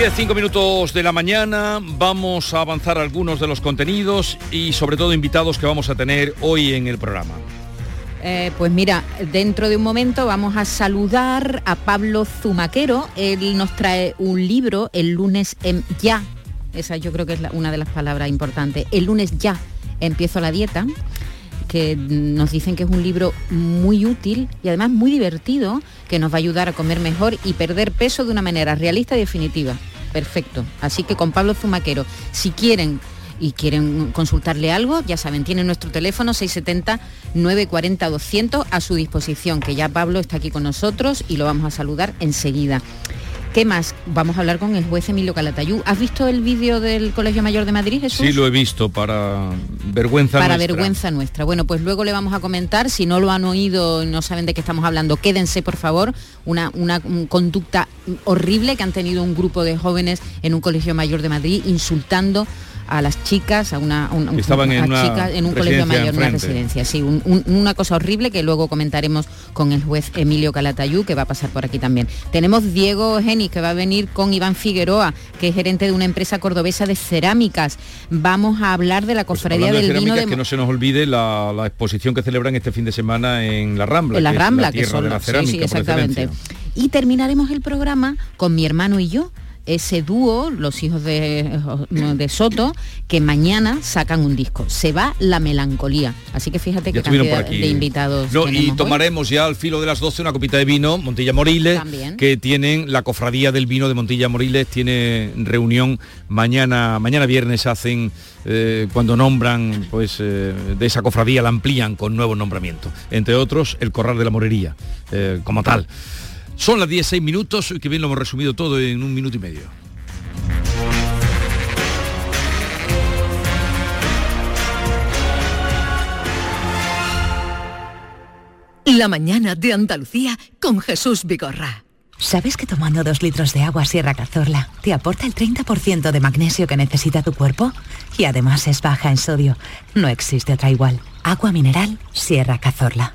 Diez, cinco minutos de la mañana, vamos a avanzar algunos de los contenidos y sobre todo invitados que vamos a tener hoy en el programa. Eh, pues mira, dentro de un momento vamos a saludar a Pablo Zumaquero. Él nos trae un libro el lunes en ya. Esa yo creo que es la- una de las palabras importantes. El lunes ya empiezo la dieta que nos dicen que es un libro muy útil y además muy divertido, que nos va a ayudar a comer mejor y perder peso de una manera realista y definitiva. Perfecto. Así que con Pablo Zumaquero, si quieren y quieren consultarle algo, ya saben, tienen nuestro teléfono 670-940-200 a su disposición, que ya Pablo está aquí con nosotros y lo vamos a saludar enseguida. ¿Qué más? Vamos a hablar con el juez Emilio Calatayú. ¿Has visto el vídeo del Colegio Mayor de Madrid, Jesús? Sí, lo he visto para vergüenza para nuestra. vergüenza nuestra. Bueno, pues luego le vamos a comentar, si no lo han oído y no saben de qué estamos hablando, quédense por favor, una, una conducta horrible que han tenido un grupo de jóvenes en un colegio mayor de Madrid insultando a las chicas, a una, un- estaban en a una chicas en un colegio mayor, en una residencia. Sí, un- un- una cosa horrible que luego comentaremos con el juez Emilio Calatayú, que va a pasar por aquí también. Tenemos Diego Genis, que va a venir con Iván Figueroa, que es gerente de una empresa cordobesa de cerámicas. Vamos a hablar de la cofradía Pues Hablando de del vino de que no se nos olvide la, la exposición que celebran este fin de semana en la Rambla. en la que es Rambla, que son de la sí, cerámica, sí, por exactamente. Y terminaremos el programa con mi hermano y yo, ese dúo, los hijos de, de Soto, que mañana sacan un disco. Se va la melancolía. Así que fíjate por cantidad de invitados. No, y hoy. tomaremos ya al filo de las 12 una copita de vino, Montilla Moriles, También. que tienen la cofradía del vino de Montilla Moriles, tiene reunión mañana, mañana viernes hacen, eh, cuando nombran, pues eh, de esa cofradía la amplían con nuevos nombramientos. Entre otros, el Corral de la Morería, eh, como tal. Son las 16 minutos, y que bien lo hemos resumido todo en un minuto y medio. La mañana de Andalucía con Jesús Vigorra. ¿Sabes que tomando dos litros de agua Sierra Cazorla te aporta el 30% de magnesio que necesita tu cuerpo? Y además es baja en sodio. No existe otra igual. Agua mineral Sierra Cazorla.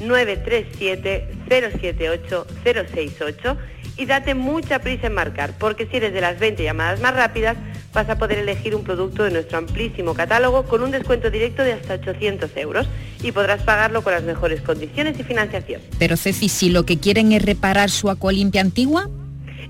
937-078-068 y date mucha prisa en marcar, porque si eres de las 20 llamadas más rápidas, vas a poder elegir un producto de nuestro amplísimo catálogo con un descuento directo de hasta 800 euros y podrás pagarlo con las mejores condiciones y financiación. Pero Ceci, si lo que quieren es reparar su acualimpia antigua,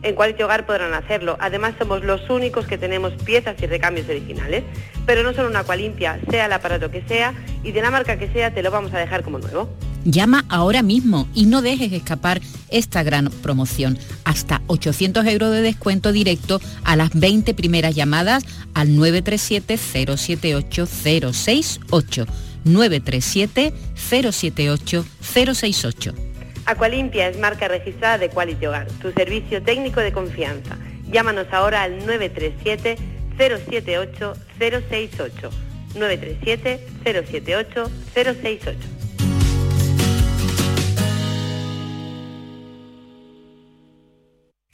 En Quality Hogar podrán hacerlo. Además somos los únicos que tenemos piezas y recambios originales. Pero no solo una limpia, sea el aparato que sea y de la marca que sea, te lo vamos a dejar como nuevo. Llama ahora mismo y no dejes escapar esta gran promoción. Hasta 800 euros de descuento directo a las 20 primeras llamadas al 937-078-068. 937-078-068. Aqualimpia es marca registrada de Quality Hogar, tu servicio técnico de confianza. Llámanos ahora al 937 078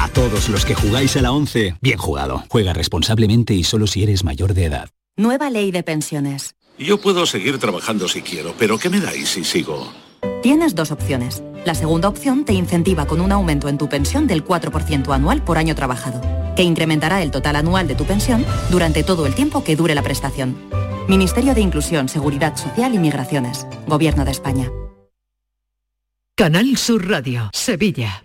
A todos los que jugáis a la 11, bien jugado. Juega responsablemente y solo si eres mayor de edad. Nueva ley de pensiones. Yo puedo seguir trabajando si quiero, pero ¿qué me dais si sigo? Tienes dos opciones. La segunda opción te incentiva con un aumento en tu pensión del 4% anual por año trabajado, que incrementará el total anual de tu pensión durante todo el tiempo que dure la prestación. Ministerio de Inclusión, Seguridad Social y Migraciones. Gobierno de España. Canal Sur Radio, Sevilla.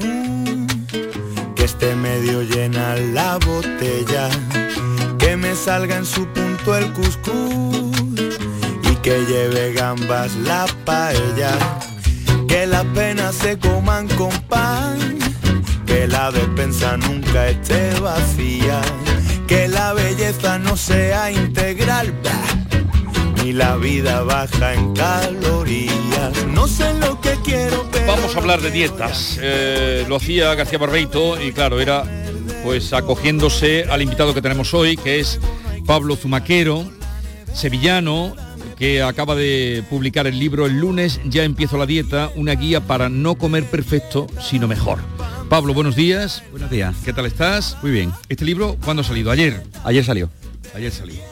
esté medio llena la botella, que me salga en su punto el cuscús y que lleve gambas la paella, que las penas se coman con pan, que la despensa nunca esté vacía, que la belleza no sea integral. ni la vida baja en calorías. No sé lo que quiero, Vamos a hablar de dietas. Eh, lo hacía García Barbeito y claro, era pues acogiéndose al invitado que tenemos hoy, que es Pablo Zumaquero, sevillano, que acaba de publicar el libro El lunes ya empiezo la dieta, una guía para no comer perfecto, sino mejor. Pablo, buenos días. Buenos días. ¿Qué tal estás? Muy bien. ¿Este libro cuándo ha salido? ¿Ayer? Ayer salió. Ayer salió.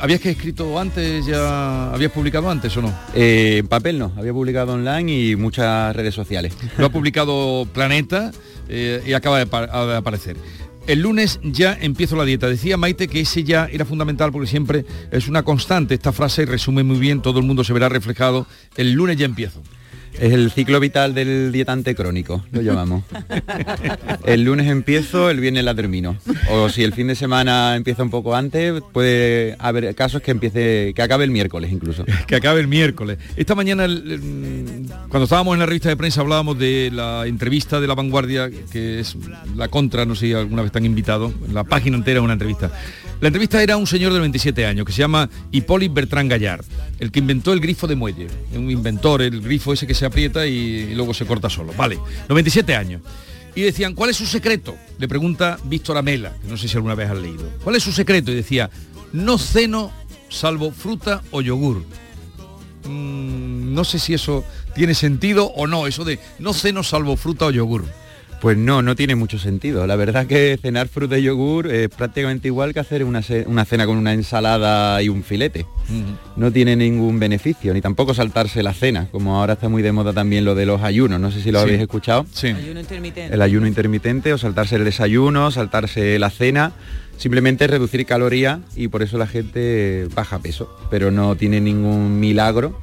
¿Habías que escrito antes ya? ¿Habías publicado antes o no? Eh, en papel no, había publicado online y muchas redes sociales. Lo ha publicado Planeta eh, y acaba de, pa- de aparecer. El lunes ya empiezo la dieta. Decía Maite que ese ya era fundamental porque siempre es una constante. Esta frase resume muy bien, todo el mundo se verá reflejado. El lunes ya empiezo. Es el ciclo vital del dietante crónico, lo llamamos. el lunes empiezo, el viernes la termino. O si el fin de semana empieza un poco antes, puede haber casos que empiece, que acabe el miércoles incluso. que acabe el miércoles. Esta mañana, el- cuando estábamos en la revista de prensa, hablábamos de la entrevista de La Vanguardia, que es la contra, no sé si alguna vez están invitados, la página entera es una entrevista. La entrevista era un señor de 27 años, que se llama Hipólito Bertrand Gallard, el que inventó el grifo de muelle. Un inventor, el grifo ese que se aprieta y, y luego se corta solo. Vale, 97 años. Y decían, ¿cuál es su secreto? Le pregunta Víctor Amela, que no sé si alguna vez has leído. ¿Cuál es su secreto? Y decía, no ceno salvo fruta o yogur. Mm, no sé si eso tiene sentido o no, eso de no ceno salvo fruta o yogur. Pues no, no tiene mucho sentido. La verdad que cenar fruta y yogur es prácticamente igual que hacer una, una cena con una ensalada y un filete. No tiene ningún beneficio, ni tampoco saltarse la cena, como ahora está muy de moda también lo de los ayunos. No sé si lo Sí. habéis escuchado. Sí. El ayuno intermitente o saltarse el desayuno, saltarse la cena, simplemente reducir calorías y por eso la gente baja peso, pero no tiene ningún milagro,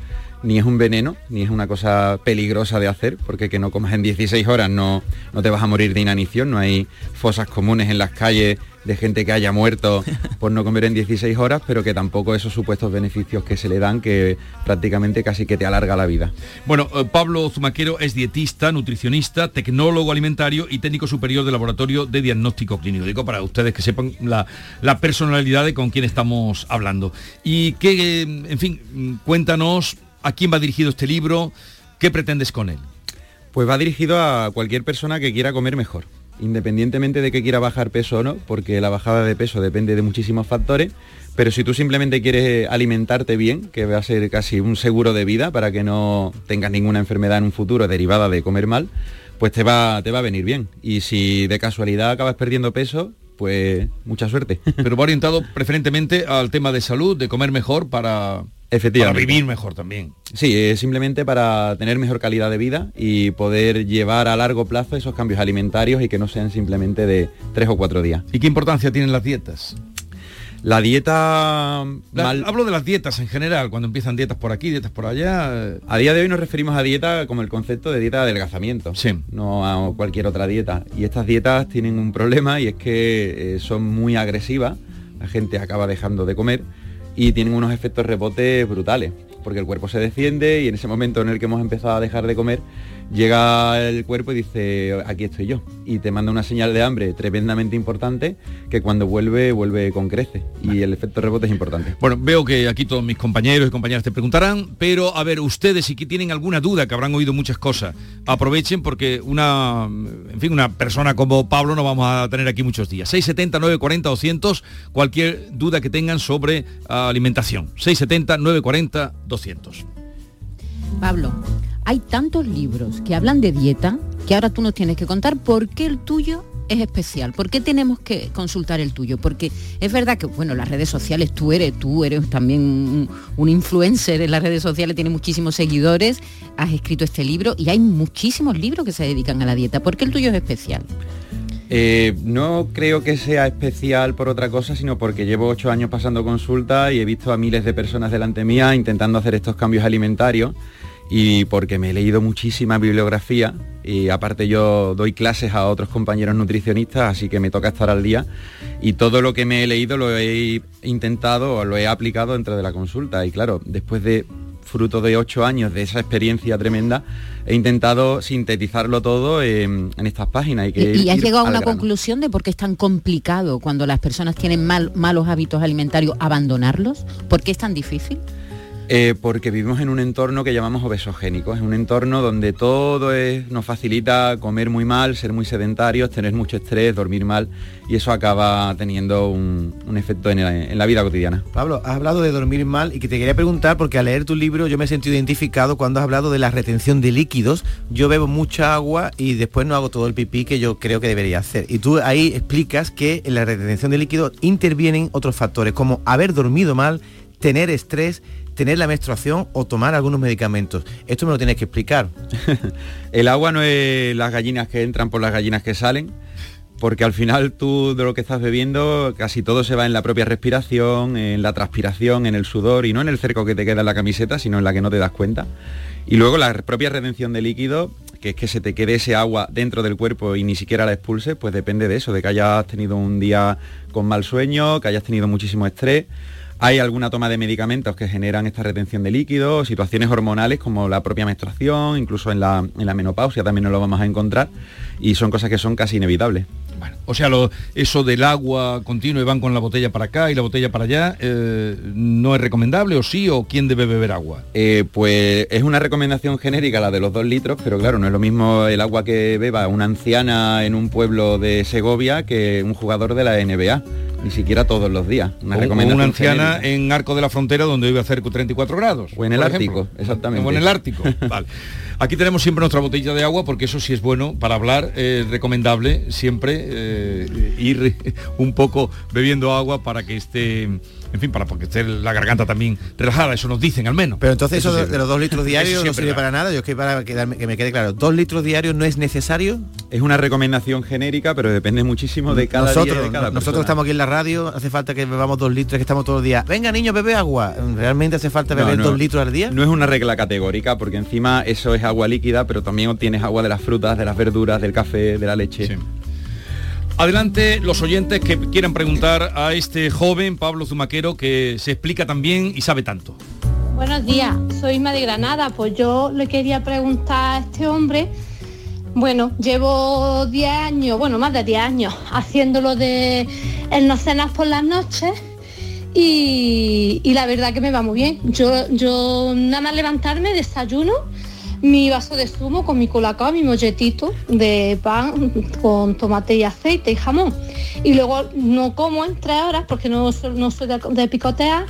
ni es un veneno, ni es una cosa peligrosa de hacer, porque que no comas en 16 horas no, no te vas a morir de inanición, no hay fosas comunes en las calles de gente que haya muerto por no comer en 16 horas, pero que tampoco esos supuestos beneficios que se le dan, que prácticamente casi que te alarga la vida. Bueno, eh, Pablo Zumaquero es dietista, nutricionista, tecnólogo alimentario y técnico superior del Laboratorio de Diagnóstico Clínico. Digo para ustedes que sepan la, la personalidad de con quién estamos hablando. Y que, eh, en fin, mm, cuéntanos a quién va dirigido este libro, qué pretendes con él. Pues va dirigido a cualquier persona que quiera comer mejor. independientemente de que quiera bajar peso o no, porque la bajada de peso depende de muchísimos factores, pero si tú simplemente quieres alimentarte bien, que va a ser casi un seguro de vida para que no tengas ninguna enfermedad en un futuro derivada de comer mal, pues te va, te va a venir bien. Y si de casualidad acabas perdiendo peso, pues mucha suerte. Pero va orientado preferentemente al tema de salud, de comer mejor para, para Efectivamente. vivir mejor también. Sí, es simplemente para tener mejor calidad de vida y poder llevar a largo plazo esos cambios alimentarios y que no sean simplemente de tres o cuatro días. ¿Y qué importancia tienen las dietas? La dieta... La- Hablo de las dietas en general, cuando empiezan dietas por aquí, dietas por allá. eh, A día de hoy nos referimos a dieta como el concepto de dieta de adelgazamiento, no a cualquier otra dieta. Y estas dietas tienen un problema y es que eh, son muy agresivas, la gente acaba dejando de comer y tienen unos efectos rebotes brutales, porque el cuerpo se defiende y en ese momento en el que hemos empezado a dejar de comer, llega el cuerpo y dice, aquí estoy yo. Y te manda una señal de hambre tremendamente importante que cuando vuelve, vuelve con crece. Y el efecto rebote es importante. Bueno, veo que aquí todos mis compañeros y compañeras te preguntarán, pero a ver, ustedes si tienen alguna duda, que habrán oído muchas cosas, aprovechen porque una, en fin, una persona como Pablo no vamos a tener aquí muchos días. 670 940 200, cualquier duda que tengan sobre ah, alimentación. 670 940 200. Pablo, hay tantos libros que hablan de dieta que ahora tú nos tienes que contar por qué el tuyo es especial. ¿Por qué tenemos que consultar el tuyo? Porque es verdad que, bueno, las redes sociales, tú eres, tú eres también un, influencer en las redes sociales, tienes muchísimos seguidores, has escrito este libro y hay muchísimos libros que se dedican a la dieta. ¿Por qué el tuyo es especial? Eh, no creo que sea especial por otra cosa, sino porque llevo ocho años pasando consulta y he visto a miles de personas delante mía intentando hacer estos cambios alimentarios y porque me he leído muchísima bibliografía y aparte yo doy clases a otros compañeros nutricionistas, así que me toca estar al día y todo lo que me he leído lo he intentado o lo he aplicado dentro de la consulta y claro, después de fruto de ocho años de esa experiencia tremenda, he intentado sintetizarlo todo en, en estas páginas. Y, que Y, y has llegado a una grano. conclusión de por qué es tan complicado cuando las personas tienen mal- malos hábitos alimentarios abandonarlos. ¿Por qué es tan difícil? Eh, porque vivimos en un entorno que llamamos obesogénico, es un entorno donde todo nos facilita comer muy mal, ser muy sedentarios, tener mucho estrés, dormir mal y eso acaba teniendo un, un efecto en, la- en la vida cotidiana. Pablo, has hablado de dormir mal y que te quería preguntar, porque al leer tu libro yo me he sentido identificado cuando has hablado de la retención de líquidos. Yo bebo mucha agua y después no hago todo el pipí que yo creo que debería hacer. Y tú ahí explicas que en la retención de líquidos intervienen otros factores, como haber dormido mal, tener estrés, tener la menstruación o tomar algunos medicamentos. Esto me lo tienes que explicar. El agua no es las gallinas que entran por las gallinas que salen, porque al final tú de lo que estás bebiendo casi todo se va en la propia respiración, en la transpiración, en el sudor y no en el cerco que te queda en la camiseta, sino en la que no te das cuenta. Y luego la propia retención de líquido, que es que se te quede ese agua dentro del cuerpo y ni siquiera la expulse, pues depende de eso, de que hayas tenido un día con mal sueño, que hayas tenido muchísimo estrés. Hay alguna toma de medicamentos que generan esta retención de líquidos, situaciones hormonales como la propia menstruación, incluso en la, en la menopausia también nos lo vamos a encontrar y son cosas que son casi inevitables. O sea, lo- eso del agua continuo y van con la botella para acá y la botella para allá, eh, ¿no es recomendable o sí? ¿O quién debe beber agua? Eh, pues es una recomendación genérica la de los dos litros, pero claro, no es lo mismo el agua que beba una anciana en un pueblo de Segovia que un jugador de la NBA, ni siquiera todos los días. Una O- una anciana genérica. en Arco de la Frontera donde vive a hacer 34 grados. O en el Ártico, exactamente. O en el Ártico. Vale. Aquí tenemos siempre nuestra botella de agua porque eso sí es bueno para hablar, es recomendable siempre eh, ir un poco bebiendo agua para que esté, en fin, para que esté la garganta también relajada, eso nos dicen al menos. Pero entonces eso, de, los dos litros diarios no siempre sirve da. para nada. Yo es que para quedarme- que me quede claro, dos litros diarios no es necesario. Es una recomendación genérica, pero depende muchísimo de cada nosotros, día y de cada nosotros persona. estamos aquí en la radio, hace falta que bebamos dos litros, que estamos todos los días. Venga niño, bebe agua. ¿Realmente hace falta beber No, no. dos litros al día? No es una regla categórica, porque encima eso es agua líquida, pero también obtienes agua de las frutas, de las verduras, del café, de la leche. Adelante los oyentes que quieran preguntar a este joven Pablo Zumaquero que se explica tan bien y sabe tanto. Buenos días, soy Isma Granada. Pues yo le quería preguntar a este hombre, bueno, llevo 10 años, bueno, más de 10 años, haciéndolo de el no cenas por las noches y, y la verdad que me va muy bien. Yo, yo nada más levantarme, desayuno, mi vaso de zumo con mi colacao, mi molletito de pan con tomate y aceite y jamón. Y luego no como en tres horas porque no, no soy de, de picotear.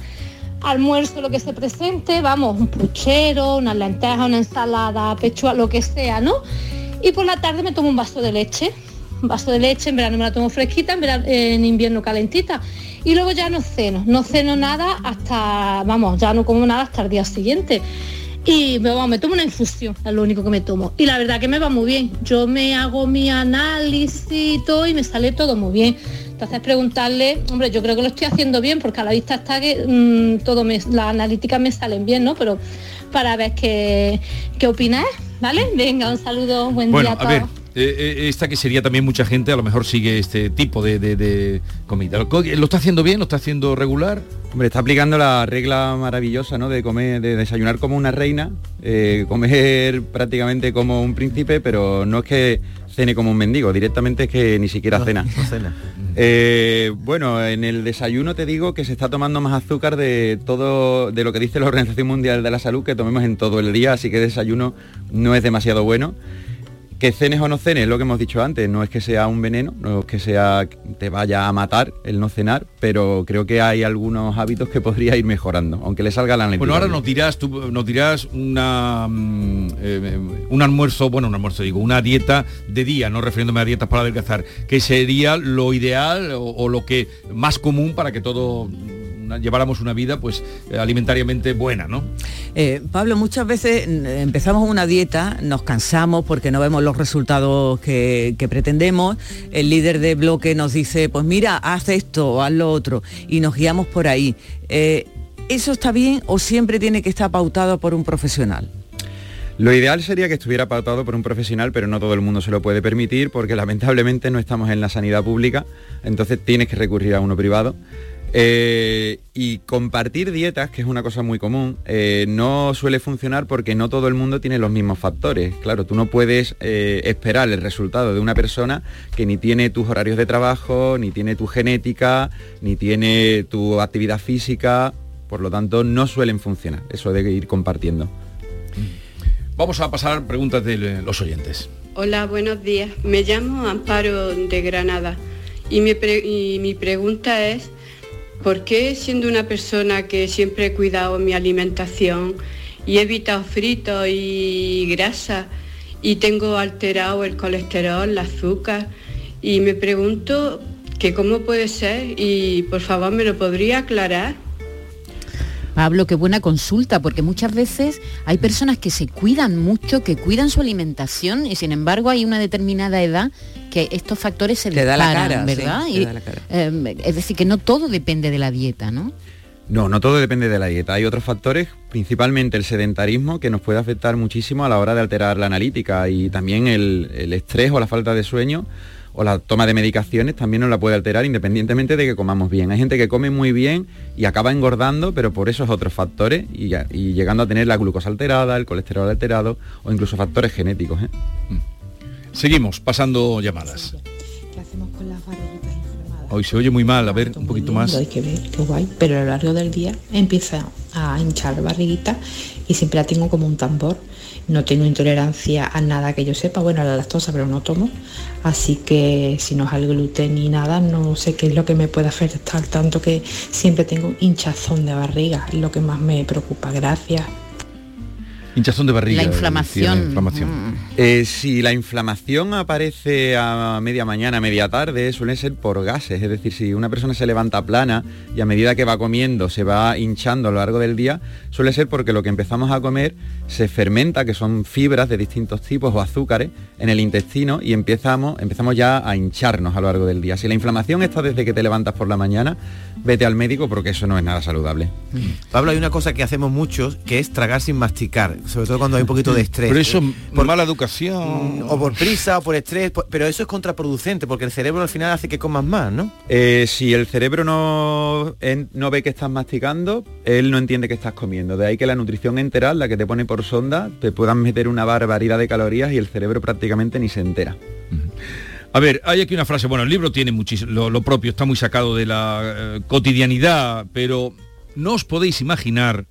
Almuerzo lo que se presente, vamos, un puchero, una lenteja, una ensalada, pechuga, lo que sea, ¿no? Y por la tarde me tomo un vaso de leche. Un vaso de leche, en verano me la tomo fresquita, en, verano- en invierno calentita. Y luego ya no ceno, no ceno nada hasta, vamos, ya no como nada hasta el día siguiente. Y me, tomo una infusión, es lo único que me tomo. Y la verdad que me va muy bien. Yo me hago mi análisis y todo y me sale todo muy bien. Entonces preguntarle, hombre, yo creo que lo estoy haciendo bien porque a la vista está que mm, todo me, las analíticas me salen bien, ¿no? Pero para ver qué, qué opináis, ¿vale? Venga, un saludo, buen Bueno, día a todos. ver, eh, eh, esta que sería también mucha gente, a lo mejor sigue este tipo de, de- de comida. ¿Lo, co- ¿Lo está haciendo bien? ¿Lo está haciendo regular? Hombre, está aplicando la regla maravillosa, ¿no? De comer, de desayunar como una reina, eh, comer prácticamente como un príncipe, pero no es que cene como un mendigo, directamente es que ni siquiera cena. Eh, bueno, en el desayuno te digo que se está tomando más azúcar de todo, de lo que dice la Organización Mundial de la Salud que tomemos en todo el día, así que desayuno no es demasiado bueno. Que cenes o no cenes, lo que hemos dicho antes, no es que sea un veneno, no es que sea te vaya a matar el no cenar, pero creo que hay algunos hábitos que podría ir mejorando, aunque le salga la Bueno, ahora nos dirás, tú, nos dirás una, mm, eh, un almuerzo, bueno, un almuerzo digo, una dieta de día, no refiriéndome a dietas para adelgazar, que sería lo ideal o, o lo que más común para que todo una- lleváramos una vida pues eh, alimentariamente buena, ¿no? Eh, Pablo, muchas veces mm, empezamos una dieta, nos cansamos porque no vemos los resultados que, que pretendemos, el líder de bloque nos dice, pues mira, haz esto o haz lo otro, y nos guiamos por ahí. Eh, ¿Eso está bien o siempre tiene que estar pautado por un profesional? Lo ideal sería que estuviera pautado por un profesional, pero no todo el mundo se lo puede permitir porque lamentablemente no estamos en la sanidad pública, entonces tienes que recurrir a uno privado. Eh, y compartir dietas, que es una cosa muy común, eh, no suele funcionar porque no todo el mundo tiene los mismos factores. Claro, tú no puedes eh, esperar el resultado de una persona que ni tiene tus horarios de trabajo, ni tiene tu genética, ni tiene tu actividad física, por lo tanto no suelen funcionar, eso de ir compartiendo. Vamos a pasar preguntas de los oyentes. Hola, buenos días. Me llamo Amparo de Granada y mi, pre- y mi pregunta es, ¿por qué siendo una persona que siempre he cuidado mi alimentación y he evitado fritos y grasa y tengo alterado el colesterol, el azúcar y me pregunto que cómo puede ser y por favor me lo podría aclarar? Pablo, qué buena consulta, porque muchas veces hay personas que se cuidan mucho, que cuidan su alimentación y sin embargo hay una determinada edad que estos factores se les paran, sí, ¿verdad? te Y, da la cara. eh, es decir, que no todo depende de la dieta, ¿no? No, no todo depende de la dieta. Hay otros factores, principalmente el sedentarismo, que nos puede afectar muchísimo a la hora de alterar la analítica y también el, el estrés o la falta de sueño o la toma de medicaciones también nos la puede alterar independientemente de que comamos bien. Hay gente que come muy bien y acaba engordando, pero por esos otros factores y, llegando a tener la glucosa alterada, el colesterol alterado o incluso factores genéticos. ¿eh? Seguimos pasando llamadas. ¿Qué hacemos con las barriguitas inflamadas? Hoy se oye muy mal, a ver, un poquito más. Hay que ver, qué guay. Pero a lo largo del día empieza a hinchar la barriguita y siempre la tengo como un tambor. No tengo intolerancia a nada que yo sepa, bueno, a la lactosa, pero no tomo. Así que si no es al gluten ni nada, no sé qué es lo que me puede afectar, tanto que siempre tengo hinchazón de barriga, es lo que más me preocupa. Gracias. Hinchazón de barriga. La inflamación. inflamación. Eh, si la inflamación aparece a media mañana, media tarde, suele ser por gases. Es decir, si una persona se levanta plana y a medida que va comiendo se va hinchando a lo largo del día, suele ser porque lo que empezamos a comer se fermenta, que son fibras de distintos tipos o azúcares en el intestino y empezamos, empezamos ya a hincharnos a lo largo del día. Si la inflamación está desde que te levantas por la mañana, vete al médico porque eso no es nada saludable. Pablo, hay una cosa que hacemos muchos que es tragar sin masticar, sobre todo cuando hay un poquito de estrés. Pero eso, por mala educación. O por prisa o por estrés, pero eso es contraproducente porque el cerebro al final hace que comas más, ¿no? Eh, si el cerebro no, no ve que estás masticando, él no entiende que estás comiendo. De ahí que la nutrición enteral, la que te pone por sonda, te puedan meter una barbaridad de calorías y el cerebro prácticamente ni se entera. A ver, hay aquí una frase, bueno, el libro tiene muchísimo, lo, lo propio, está muy sacado de la eh, cotidianidad, pero no os podéis imaginar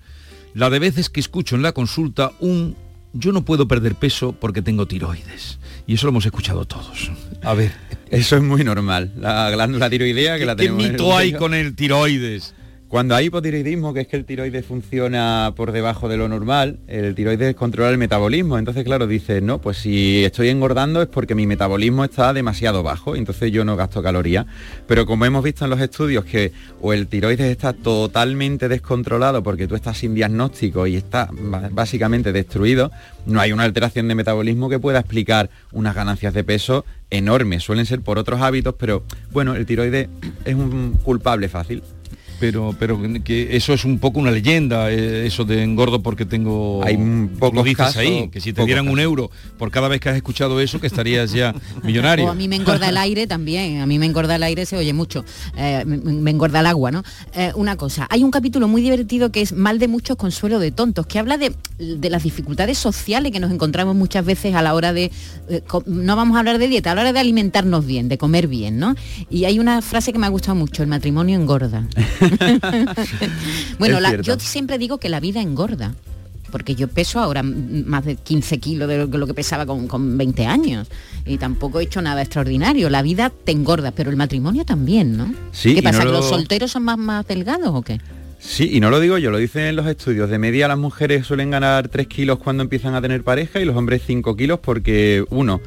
la de veces que escucho en la consulta un yo no puedo perder peso porque tengo tiroides. Y eso lo hemos escuchado todos. A ver. Eso es muy normal. La glándula tiroidea que la ¿Qué tenemos. en el mito hay con el tiroides? Cuando hay hipotiroidismo, que es que el tiroides funciona por debajo de lo normal, el tiroides controla el metabolismo. Entonces, claro, dices, no, pues si estoy engordando es porque mi metabolismo está demasiado bajo, entonces yo no gasto calorías. Pero como hemos visto en los estudios que o el tiroides está totalmente descontrolado porque tú estás sin diagnóstico y está básicamente destruido, no hay una alteración de metabolismo que pueda explicar unas ganancias de peso enormes. Suelen ser por otros hábitos, pero bueno, el tiroides es un culpable fácil. Pero, pero que eso es un poco una leyenda, eh, eso de engordo porque tengo... Hay lo pocos dices casos, ahí, que si te dieran un euro por cada vez que has escuchado eso, que estarías ya millonario. O a mí me engorda el aire también, a mí me engorda el aire, se oye mucho, Eh, me, engorda el agua, ¿no? Eh, una cosa, hay un capítulo muy divertido que es Mal de muchos, consuelo de tontos, que habla de, de las dificultades sociales que nos encontramos muchas veces a la hora de, eh, no vamos a hablar de dieta, a la hora de alimentarnos bien, de comer bien, ¿no? Y hay una frase que me ha gustado mucho, el matrimonio engorda. bueno, la- yo siempre digo que la vida engorda porque yo peso ahora más de 15 kilos de lo que, lo que pesaba con, con 20 años y tampoco he hecho nada extraordinario. La vida te engorda, pero el matrimonio también, ¿no? Sí, ¿Qué pasa? no ¿Que lo- los solteros son más, más delgados o qué? Sí, y no lo digo yo, lo dicen los estudios. De media las mujeres suelen ganar 3 kilos cuando empiezan a tener pareja y los hombres 5 kilos porque, uno,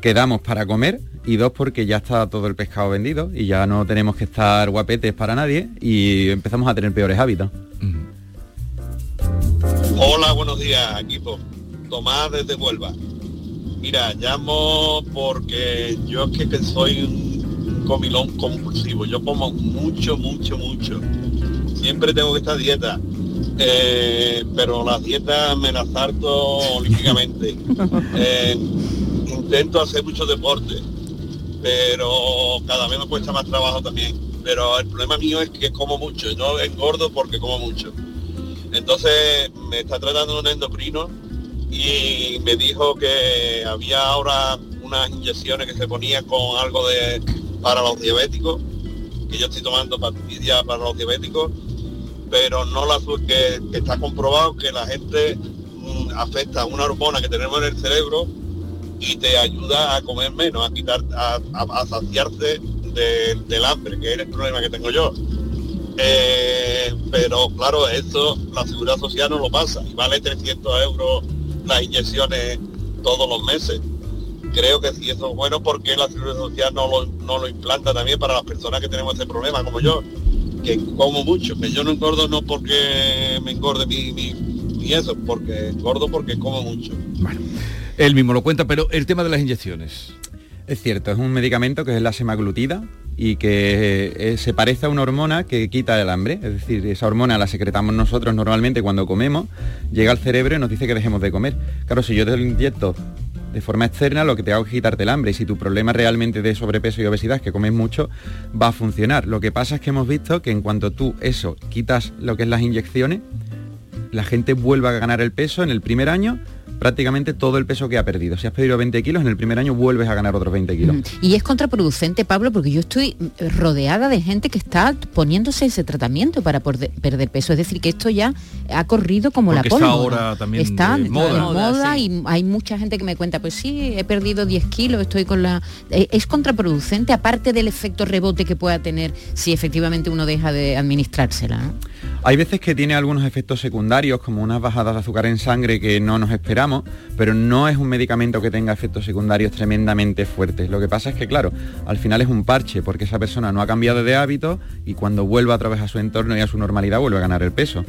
quedamos para comer y dos, porque ya está todo el pescado vendido y ya no tenemos que estar guapetes para nadie y empezamos a tener peores hábitos. Hola, buenos días, equipo. Tomás desde Huelva. Mira, llamo porque yo es que, soy un comilón compulsivo. Yo como mucho, mucho, mucho. Siempre tengo que estar a dieta. Eh, pero las dietas me las harto olímpicamente. Eh, intento hacer mucho deporte, pero cada vez me cuesta más trabajo también. Pero el problema mío es que como mucho. Yo engordo porque como mucho. Entonces me está tratando un endocrino y me dijo que había ahora unas inyecciones que se ponían con algo de para los diabéticos, que yo estoy tomando para los diabéticos, pero no la que está comprobado que la gente mm, afecta una hormona que tenemos en el cerebro y te ayuda a comer menos, a quitar, a, a- saciarte de- del hambre, que es el problema que tengo yo. Eh, pero claro, eso la seguridad social no lo pasa y vale 300 euros las inyecciones todos los meses. Creo que sí, eso es bueno porque la seguridad social no lo, no lo implanta también para las personas que tenemos ese problema como yo, que como mucho, que yo no engordo no porque me engorde mi, mi, eso, porque engordo porque como mucho. Él mismo lo cuenta, pero el tema de las inyecciones. Es cierto, es un medicamento que es la semaglutida y que eh, se parece a una hormona que quita el hambre. Es decir, esa hormona la secretamos nosotros normalmente cuando comemos, llega al cerebro y nos dice que dejemos de comer. Claro, si yo te lo inyecto de forma externa, lo que te hago es quitarte el hambre. Y si tu problema realmente de sobrepeso y obesidad es que comes mucho, va a funcionar. Lo que pasa es que hemos visto que en cuanto tú eso quitas lo que es las inyecciones, la gente vuelve a ganar el peso en el primer año prácticamente todo el peso que ha perdido. Si has perdido 20 kilos, en el primer año vuelves a ganar otros 20 kilos. Y es contraproducente, Pablo, porque yo estoy mm, rodeada de gente que está poniéndose ese tratamiento para perder peso. Es decir, que esto ya ha corrido como Porque la está pólvora. ahora también está de moda. de Moda, moda y hay mucha gente que me cuenta, pues sí, he perdido 10 kilos, estoy con la... Eh, Es contraproducente, aparte del efecto rebote que pueda tener si efectivamente uno deja de administrársela. ¿no? Hay veces que tiene algunos efectos secundarios, como unas bajadas de azúcar en sangre que no nos esperamos, pero no es un medicamento que tenga efectos secundarios tremendamente fuertes. Lo que pasa es que, claro, al final es un parche, porque esa persona no ha cambiado de hábito y cuando vuelva otra vez a su entorno y a su normalidad vuelve a ganar el peso.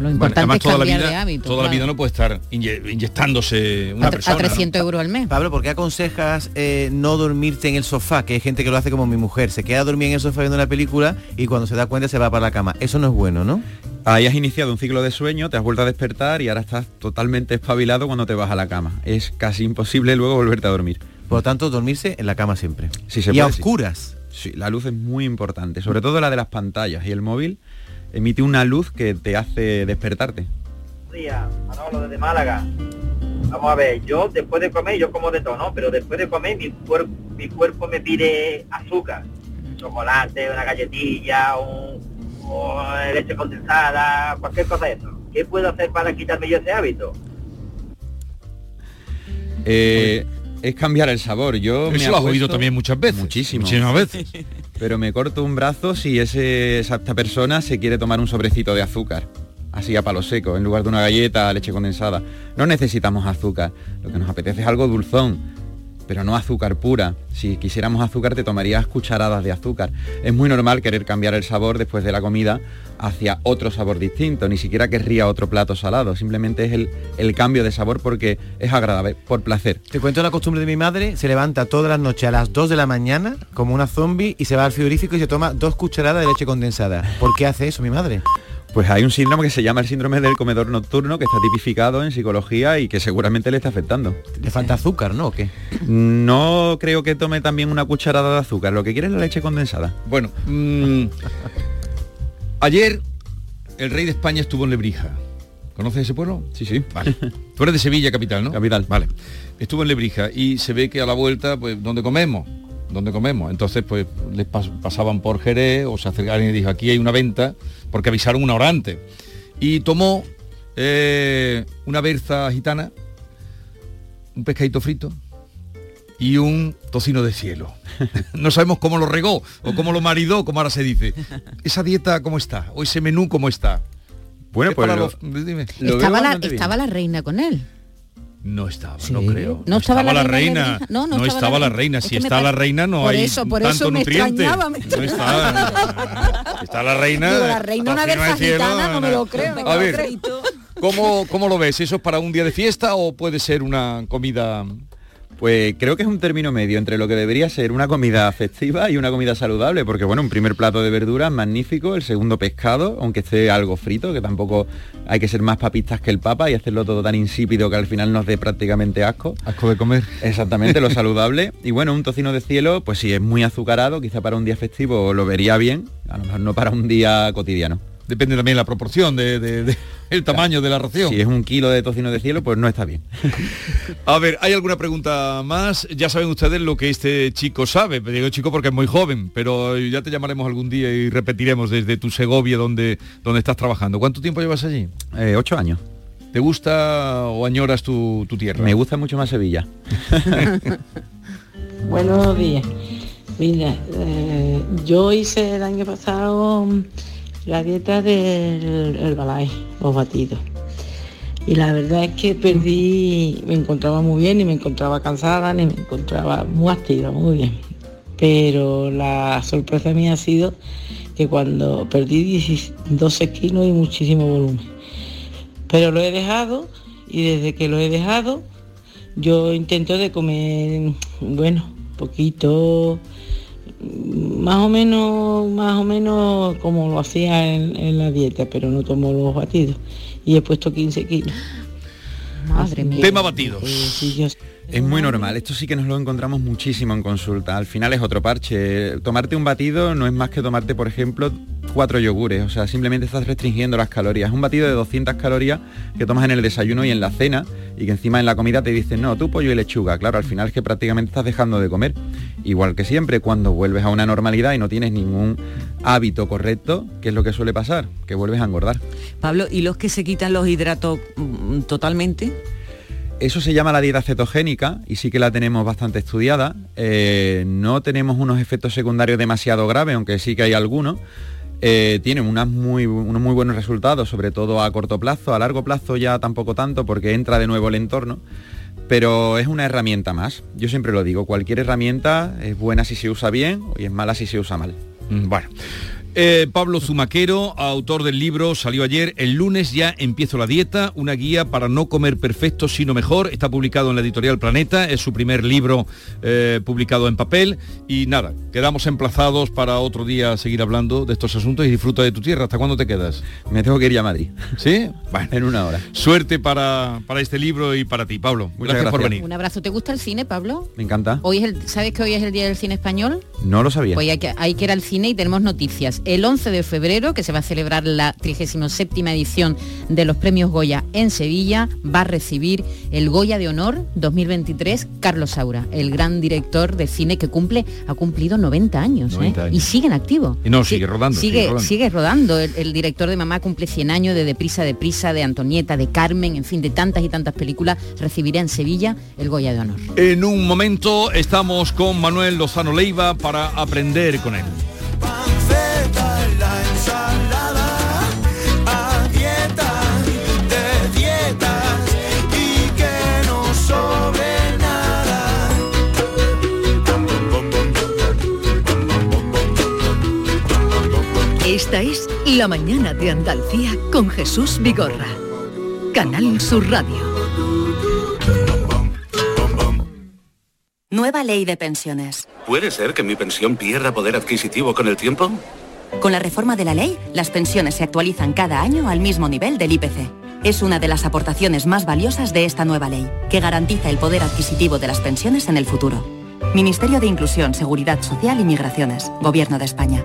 Lo importante además, es toda la vida, de hábito. Toda la vida no puede estar inye- inyectándose una a, persona. a 300 euros al mes. Pablo, ¿por qué aconsejas eh, no dormirte en el sofá? Que hay gente que lo hace como mi mujer, se queda dormida en el sofá viendo una película y cuando se da cuenta se va para la cama. Eso no es bueno, ¿no? Ahí has iniciado un ciclo de sueño, te has vuelto a despertar y ahora estás totalmente espabilado cuando te vas a la cama. Es casi imposible luego volverte a dormir. Por lo tanto, dormirse en la cama siempre. Si se y a puede, sí. oscuras. Sí, la luz es muy importante, sobre todo la de las pantallas y el móvil emite una luz que te hace despertarte. días, Manolo desde Málaga. Vamos a ver, yo después de comer, yo como de todo, ¿no? Pero después de comer mi, cuer- mi cuerpo me pide azúcar, chocolate, una galletilla, un, o leche condensada, cualquier cosa de eso. ¿Qué puedo hacer para quitarme yo ese hábito? Eh, es cambiar el sabor. Yo me Eso lo has oído también muchas veces. Muchísimo. Muchísimas veces. Pero me corto un brazo si ese, esa esta persona se quiere tomar un sobrecito de azúcar. Así a palo seco, en lugar de una galleta, leche condensada. No necesitamos azúcar. Lo que nos apetece es algo dulzón, pero no azúcar pura. Si quisiéramos azúcar te tomarías cucharadas de azúcar. Es muy normal querer cambiar el sabor después de la comida hacia otro sabor distinto. Ni siquiera querría otro plato salado. Simplemente es el, el cambio de sabor porque es agradable, por placer. Te cuento la costumbre de mi madre, se levanta todas las noches a las 2 de la mañana como una zombie y se va al frigorífico y se toma dos cucharadas de leche condensada. ¿Por qué hace eso mi madre? Pues hay un síndrome que se llama el síndrome del comedor nocturno que está tipificado en psicología y que seguramente le está afectando. Le falta azúcar, ¿no? ¿O qué? No creo que tome también una cucharada de azúcar, lo que quiere es la leche condensada. Bueno, mm, ayer el rey de España estuvo en Lebrija. ¿Conoces ese pueblo? Sí, sí. Vale. Tú eres de Sevilla, capital, ¿no? Capital. Vale. Estuvo en Lebrija y se ve que a la vuelta, pues, ¿dónde comemos? ¿Dónde comemos? Entonces, pues, les pas- pasaban por Jerez o se acercaron y dijo, aquí hay una venta, porque avisaron una hora antes. Y tomó eh, una berza gitana, un pescadito frito y un tocino de cielo. No sabemos cómo lo regó o cómo lo maridó, como ahora se dice. ¿Esa dieta cómo está? ¿O ese menú cómo está? Bueno, Es pues para lo- los- dime. Estaba, la, estaba la reina con él. No estaba, no creo. No estaba la reina. No, no no estaba estaba la la reina. Es Si que está la reina no Por hay eso, por tanto eso me nutriente. me No está, está la reina. Digo, la reina una cielo, gitana, no me lo creo. A ver. ¿cómo, ¿cómo lo ves? ¿Eso es para un día de fiesta o puede ser una comida Pues creo que es un término medio entre lo que debería ser una comida festiva y una comida saludable, porque bueno, un primer plato de verduras magnífico, el segundo pescado, aunque esté algo frito, que tampoco hay que ser más papistas que el papa y hacerlo todo tan insípido que al final nos dé prácticamente asco. Asco de comer. Exactamente, lo saludable. Y bueno, un tocino de cielo, pues si es muy azucarado, quizá para un día festivo lo vería bien, a lo mejor no para un día cotidiano. Depende también la proporción de, de- de- el tamaño de la ración. Si es un kilo de tocino de cielo, pues no está bien. A ver, ¿hay alguna pregunta más? Ya saben ustedes lo que este chico sabe. Digo chico porque es muy joven, pero ya te llamaremos algún día y repetiremos desde tu Segovia donde, donde estás trabajando. ¿Cuánto tiempo llevas allí? Eh, ocho años. ¿Te gusta o añoras tu, tu tierra? Me gusta mucho más Sevilla. Buenos días. Mira, eh, yo hice el año pasado la dieta del Herbalife, los batidos. Y la verdad es que perdí, me encontraba muy bien, ni me encontraba cansada, ni me encontraba muy activa, muy bien. Pero la sorpresa mía ha sido que cuando perdí 10 12 kilos y muchísimo volumen. Pero lo he dejado y desde que lo he dejado yo intento de comer, bueno, poquito, más o menos, más o menos como lo hacía en, en la dieta, pero no tomo los batidos. Y he puesto 15 kilos. Madre Así mía. Tema batidos. eh, yo- Es muy normal, esto sí que nos lo encontramos muchísimo en consulta. Al final es otro parche. Tomarte un batido no es más que tomarte, por ejemplo, cuatro yogures. O sea, simplemente estás restringiendo las calorías. Un batido de 200 calorías que tomas en el desayuno y en la cena y que encima en la comida te dicen, no, tú pollo y lechuga. Claro, al final es que prácticamente estás dejando de comer. Igual que siempre, cuando vuelves a una normalidad y no tienes ningún hábito correcto, ¿qué es lo que suele pasar? Que vuelves a engordar. Pablo, ¿y los que se quitan los hidratos mm, totalmente? Eso se llama la dieta cetogénica y sí que la tenemos bastante estudiada. Eh, no tenemos unos efectos secundarios demasiado graves, aunque sí que hay algunos. Eh, tiene unas muy, unos muy buenos resultados, sobre todo a corto plazo. A largo plazo ya tampoco tanto porque entra de nuevo el entorno. Pero es una herramienta más. Yo siempre lo digo, cualquier herramienta es buena si se usa bien y es mala si se usa mal. Mm, Bueno. Eh, Pablo Zumaquero, autor del libro, salió ayer. El lunes ya empiezo la dieta, una guía para no comer perfecto, sino mejor. Está publicado en la editorial Planeta, es su primer libro eh, publicado en papel. Y nada, quedamos emplazados para otro día seguir hablando de estos asuntos y disfruta de tu tierra. ¿Hasta cuándo te quedas? Me tengo que ir a Madrid. ¿Sí? Bueno, en una hora. Suerte para, para este libro y para ti, Pablo. Muchas gracias, por gracias. venir. Un abrazo. ¿Te gusta el cine, Pablo? Me encanta. Hoy es el, ¿Sabes que hoy es el Día del Cine Español? No lo sabía. Pues hay que, hay que ir al cine y tenemos noticias. El 11 de febrero, que se va a celebrar la 37 edición de los premios Goya en Sevilla, va a recibir el Goya de Honor 2023 Carlos Saura, el gran director de cine que cumple, ha cumplido 90 años, 90 ¿eh? años. y sigue en activo. Y no, sigue rodando, Sigue, sigue rodando. sigue rodando. El, el director de Mamá cumple 100 años de Deprisa, Deprisa, de Antonieta, de Carmen, en fin, de tantas y tantas películas, recibirá en Sevilla el Goya de Honor. En un momento estamos con Manuel Lozano Leiva para aprender con él. Esta es La mañana de Andalucía con Jesús Vigorra. Canal Sur Radio. Nueva ley de pensiones. ¿Puede ser que mi pensión pierda poder adquisitivo con el tiempo? Con la reforma de la ley, las pensiones se actualizan cada año al mismo nivel del IPC. Es una de las aportaciones más valiosas de esta nueva ley, que garantiza el poder adquisitivo de las pensiones en el futuro. Ministerio de Inclusión, Seguridad Social y Migraciones, Gobierno de España.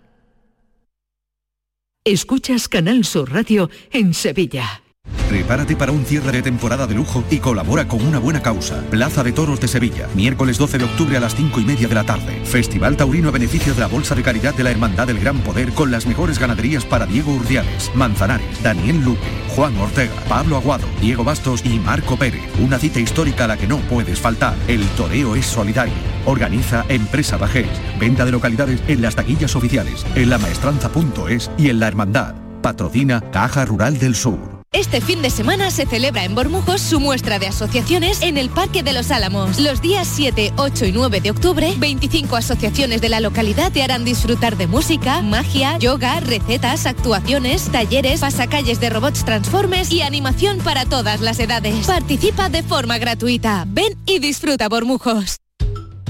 Escuchas Canal Sur Radio en Sevilla. Prepárate para un cierre de temporada de lujo y colabora con una buena causa. Plaza de Toros de Sevilla, miércoles 12 de octubre a las 5 y media de la tarde. Festival Taurino a beneficio de la Bolsa de Caridad de la Hermandad del Gran Poder con las mejores ganaderías para Diego Urdiales, Manzanares, Daniel Luque, Juan Ortega, Pablo Aguado, Diego Bastos y Marco Pérez. Una cita histórica a la que no puedes faltar. El toreo es solidario. Organiza Empresa Bajés. Venta de localidades en las taquillas oficiales, en lamaestranza.es y en la Hermandad. Patrocina Caja Rural del Sur. Este fin de semana se celebra en Bormujos su muestra de asociaciones en el Parque de los Álamos. Los días 7, 8 y 9 de octubre, 25 asociaciones de la localidad te harán disfrutar de música, magia, yoga, recetas, actuaciones, talleres, pasacalles de robots transformes y animación para todas las edades. Participa de forma gratuita. Ven y disfruta Bormujos.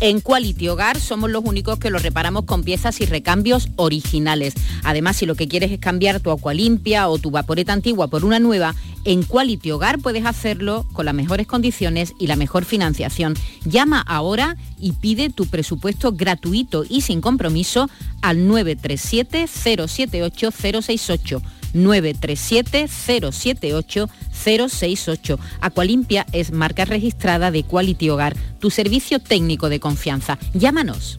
en Quality Hogar somos los únicos que lo reparamos con piezas y recambios originales. Además, si lo que quieres es cambiar tu acualimpia o tu vaporeta antigua por una nueva, en Quality Hogar puedes hacerlo con las mejores condiciones y la mejor financiación. Llama ahora y pide tu presupuesto gratuito y sin compromiso al 937 078 068. 937-078-068. Acualimpia es marca registrada de Quality Hogar, tu servicio técnico de confianza. Llámanos.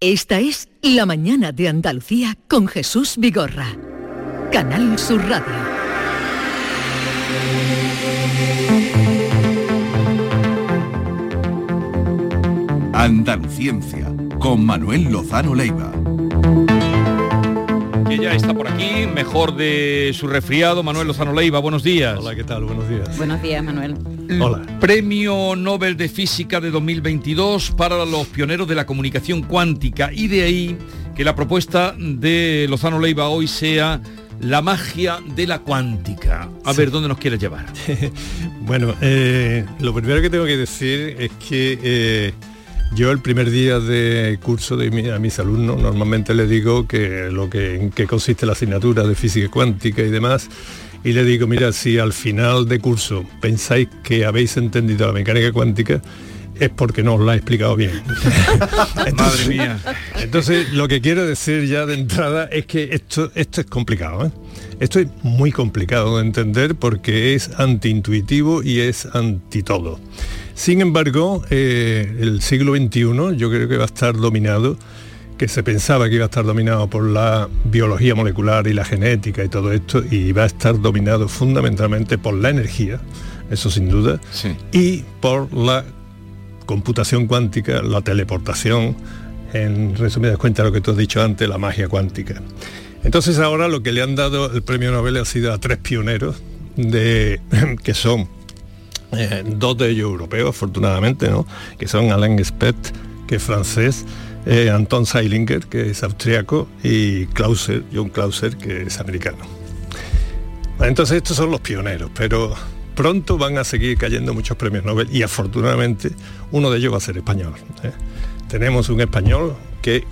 Esta es La mañana de Andalucía con Jesús Vigorra. Canal Sur Radio. Andaluciencia, con Manuel Lozano Leiva. Ya está por aquí, mejor de su resfriado, Manuel Lozano Leiva, buenos días. Hola, ¿qué tal? Buenos días. Buenos días, Manuel. Hola. Premio Nobel de Física de 2022 para los pioneros de la comunicación cuántica y de ahí que la propuesta de Lozano Leiva hoy sea la magia de la cuántica. A ver, ¿dónde nos quieres llevar? Bueno, eh, lo primero que tengo que decir es que eh, yo el primer día de curso de mi- a mis alumnos normalmente les digo que lo que en qué consiste la asignatura de física cuántica y demás y le digo mira si al final de curso pensáis que habéis entendido la mecánica cuántica es porque no os la he explicado bien. Madre mía. Entonces, lo que quiero decir ya de entrada es que esto, esto es complicado. ¿eh? Esto es muy complicado de entender porque es antiintuitivo y es anti todo. Sin embargo, eh, el siglo XXI yo creo que va a estar dominado, que se pensaba que iba a estar dominado por la biología molecular y la genética y todo esto, y va a estar dominado fundamentalmente por la energía, eso sin duda, y por la computación cuántica, la teleportación, en resumidas cuentas lo que tú has dicho antes, la magia cuántica. Entonces ahora lo que le han dado el premio Nobel ha sido a tres pioneros de que son eh, dos de ellos europeos, afortunadamente, ¿no? que son Alain Spett, que es francés, eh, Anton Seilinger, que es austriaco, y Clauser, John Clauser, que es americano. Entonces estos son los pioneros, pero pronto van a seguir cayendo muchos premios Nobel y afortunadamente uno de ellos va a ser español. ¿eh? Tenemos un español que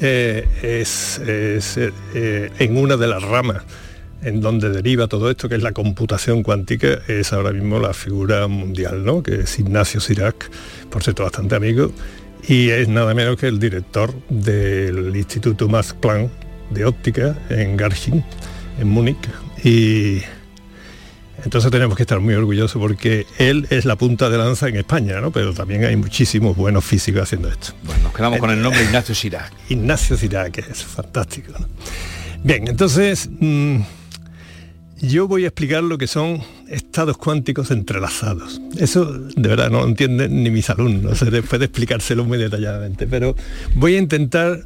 es, en una de las ramas en donde deriva todo esto, que es la computación cuántica, es ahora mismo la figura mundial, ¿no? que es Ignacio Sirac, por cierto bastante amigo, y es nada menos que el director del Instituto Max Planck de óptica en Garching, en Múnich, y entonces tenemos que estar muy orgullosos porque él es la punta de lanza en España, ¿no? pero también hay muchísimos buenos físicos haciendo esto. Bueno, nos quedamos con el nombre Ignacio Sirac. Ignacio Sirac, que es fantástico. ¿no? Bien, entonces mm, yo voy a explicar lo que son estados cuánticos entrelazados. Eso de verdad no entienden ni mis alumnos, después de explicárselo muy detalladamente, pero voy a intentar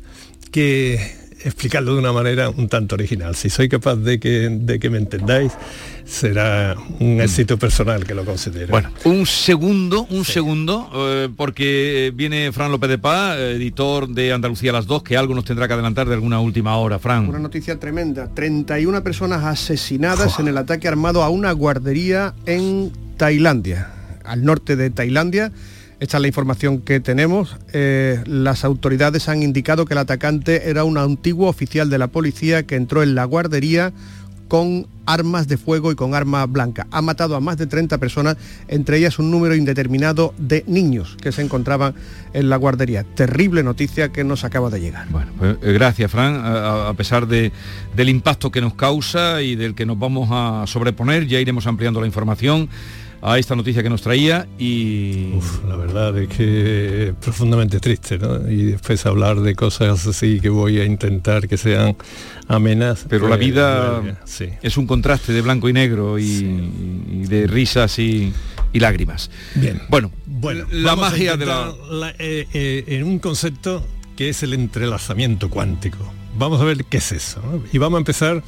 que explicarlo de una manera un tanto original. Si soy capaz de que, de que me entendáis, será un éxito personal que lo considero. Bueno, un segundo, un segundo, eh, porque viene Fran López de Paz, editor de Andalucía las dos, que algo nos tendrá que adelantar de alguna última hora, Fran. Una noticia tremenda. 31 personas asesinadas en el ataque armado a una guardería en Tailandia, al norte de Tailandia. Esta es la información que tenemos. Eh, las autoridades han indicado que el atacante era un antiguo oficial de la policía que entró en la guardería con armas de fuego y con arma blanca. Ha matado a más de 30 personas, entre ellas un número indeterminado de niños que se encontraban en la guardería. Terrible noticia que nos acaba de llegar. Bueno, pues, eh, gracias, Fran. A, a pesar de, del impacto que nos causa y del que nos vamos a sobreponer, ya iremos ampliando la información a esta noticia que nos traía y... Uf, la verdad es que es profundamente triste, ¿no? Y después hablar de cosas así que voy a intentar que sean amenas. Pero la vida sí. es un contraste de blanco y negro y, y de risas y, y lágrimas. Bien. Bueno, Bueno, la magia de la... eh, eh, en un concepto que es el entrelazamiento cuántico. Vamos a ver qué es eso. ¿no? Y vamos a empezar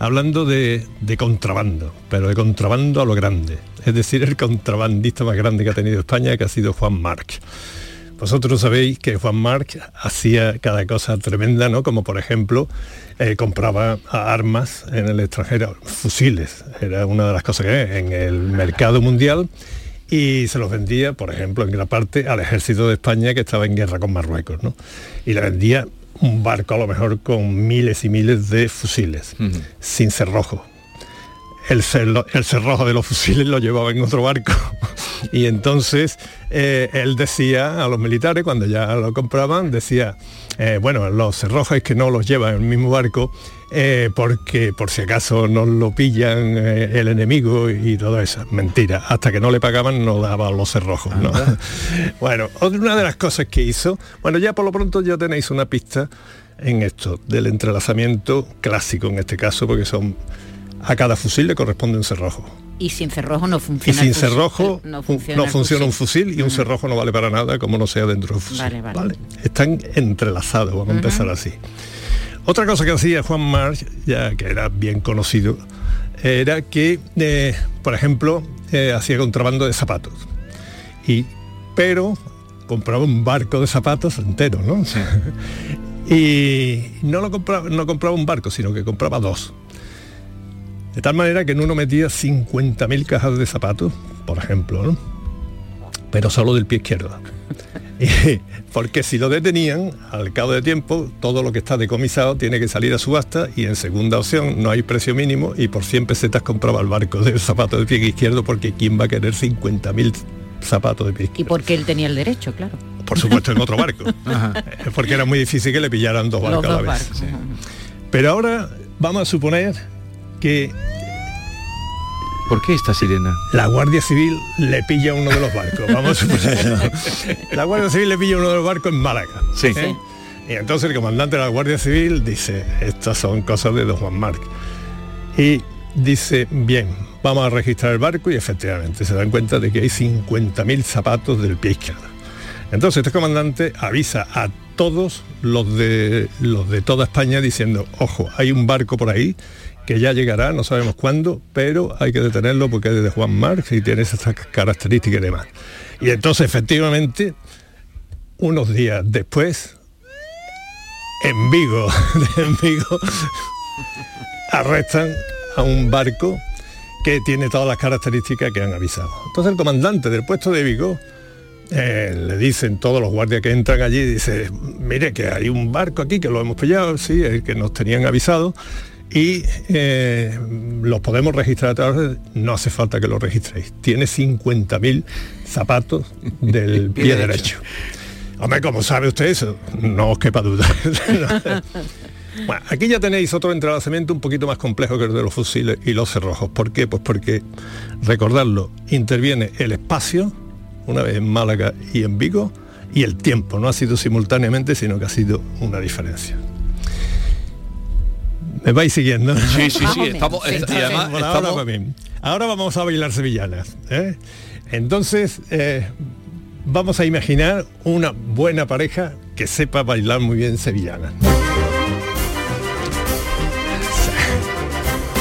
hablando de, contrabando, pero de contrabando a lo grande. Es decir, el contrabandista más grande que ha tenido España, que ha sido Juan March. Vosotros sabéis que Juan March hacía cada cosa tremenda, ¿no? Como por ejemplo, eh, compraba armas en el extranjero, fusiles, era una de las cosas que en el mercado mundial y se los vendía, por ejemplo, en gran parte al ejército de España que estaba en guerra con Marruecos, ¿no? Y le vendía un barco a lo mejor con miles y miles de fusiles, sin cerrojo. El, cerro- el cerrojo de los fusiles lo llevaba en otro barco. y entonces eh, él decía a los militares, cuando ya lo compraban, decía, eh, bueno, los cerrojos es que no los lleva en el mismo barco eh, porque por si acaso no lo pillan eh, el enemigo y todo eso. Mentira, hasta que no le pagaban no daban los cerrojos. ¿no? bueno, otra- una de las cosas que hizo, bueno, ya por lo pronto ya tenéis una pista en esto, del entrelazamiento clásico en este caso, porque son a cada fusil le corresponde un cerrojo. Y sin cerrojo no Y funciona. sin el fusil. cerrojo no no funciona, un fusil. y un cerrojo no vale para nada como no sea dentro del fusil. Vale, vale. Están entrelazados, vamos a empezar así. Otra cosa que hacía Juan March, ya que era bien conocido, era que, eh, por ejemplo, eh, hacía contrabando de zapatos. Y, pero compraba un barco de zapatos entero, ¿no? y no lo compraba, no compraba un barco, sino que compraba dos. De tal manera que en uno metía 50.000 cajas de zapatos, por ejemplo, ¿no? pero solo del pie izquierdo. Porque si lo detenían, al cabo de tiempo, todo lo que está decomisado tiene que salir a subasta y en segunda opción no hay precio mínimo y por 100 pesetas compraba el barco del zapato de pie izquierdo porque ¿quién va a querer 50.000 zapatos de pie izquierdo? Y porque él tenía el derecho, claro. Por supuesto en otro barco. Porque era muy difícil que le pillaran dos barcos a dos la vez. barcos. Pero ahora vamos a suponer que ¿Por qué esta sirena? la Guardia Civil le pilla uno de los barcos. Vamos a suponer. La Guardia Civil le pilla uno de los barcos en Málaga. Sí. ¿eh? Y entonces el comandante de la Guardia Civil dice, estas son cosas de don Juan Marc. Y dice, bien, vamos a registrar el barco y efectivamente se dan cuenta de que hay 50.000 zapatos del pie izquierdo. Entonces este comandante avisa a todos los de, los de toda España diciendo, ojo, hay un barco por ahí que ya llegará, no sabemos cuándo, pero hay que detenerlo porque es de Juan Marx y tiene esas características y demás. Y entonces efectivamente, unos días después, en Vigo, en Vigo, arrestan a un barco que tiene todas las características que han avisado. Entonces el comandante del puesto de Vigo eh, le dicen todos los guardias que entran allí, dice, mire que hay un barco aquí que lo hemos pillado, sí, el que nos tenían avisado y eh, los podemos registrar a través de- no hace falta que lo registréis. Tiene 50.000 zapatos del pie, Pie derecho. Hombre, ¿cómo sabe usted eso? No os quepa duda. Bueno, aquí ya tenéis otro entrelazamiento un poquito más complejo que el de los fusiles y los cerrojos. ¿Por qué? Pues porque, recordarlo, interviene el espacio, una vez en Málaga y en Vigo, y el tiempo. No ha sido simultáneamente, sino que ha sido una diferencia. ¿Me vais siguiendo? Sí, sí, sí, estamos- además ahora estamos-. Ahora vamos a bailar sevillanas. ¿eh? Entonces, eh, vamos a imaginar una buena pareja que sepa bailar muy bien sevillanas.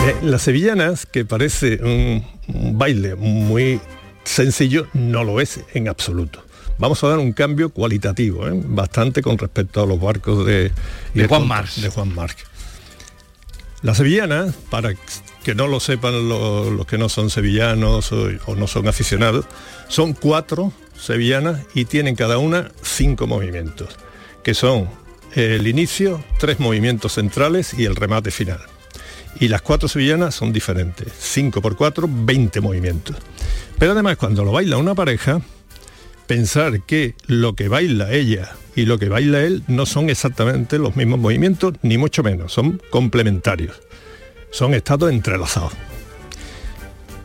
Eh, Las sevillanas, que parece un, un baile muy sencillo, no lo es en absoluto. Vamos a dar un cambio cualitativo, ¿eh? bastante con respecto a los barcos de, De Juan Marx. De Juan Marx. Las sevillanas, para que no lo sepan lo- los que no son sevillanos o, no son aficionados, son cuatro sevillanas y tienen cada una cinco movimientos, que son el inicio, tres movimientos centrales y el remate final. Y las cuatro sevillanas son diferentes, 5 por 4, 20 movimientos. Pero además cuando lo baila una pareja, pensar que lo que baila ella y lo que baila él no son exactamente los mismos movimientos, ni mucho menos, son complementarios. Son estados entrelazados.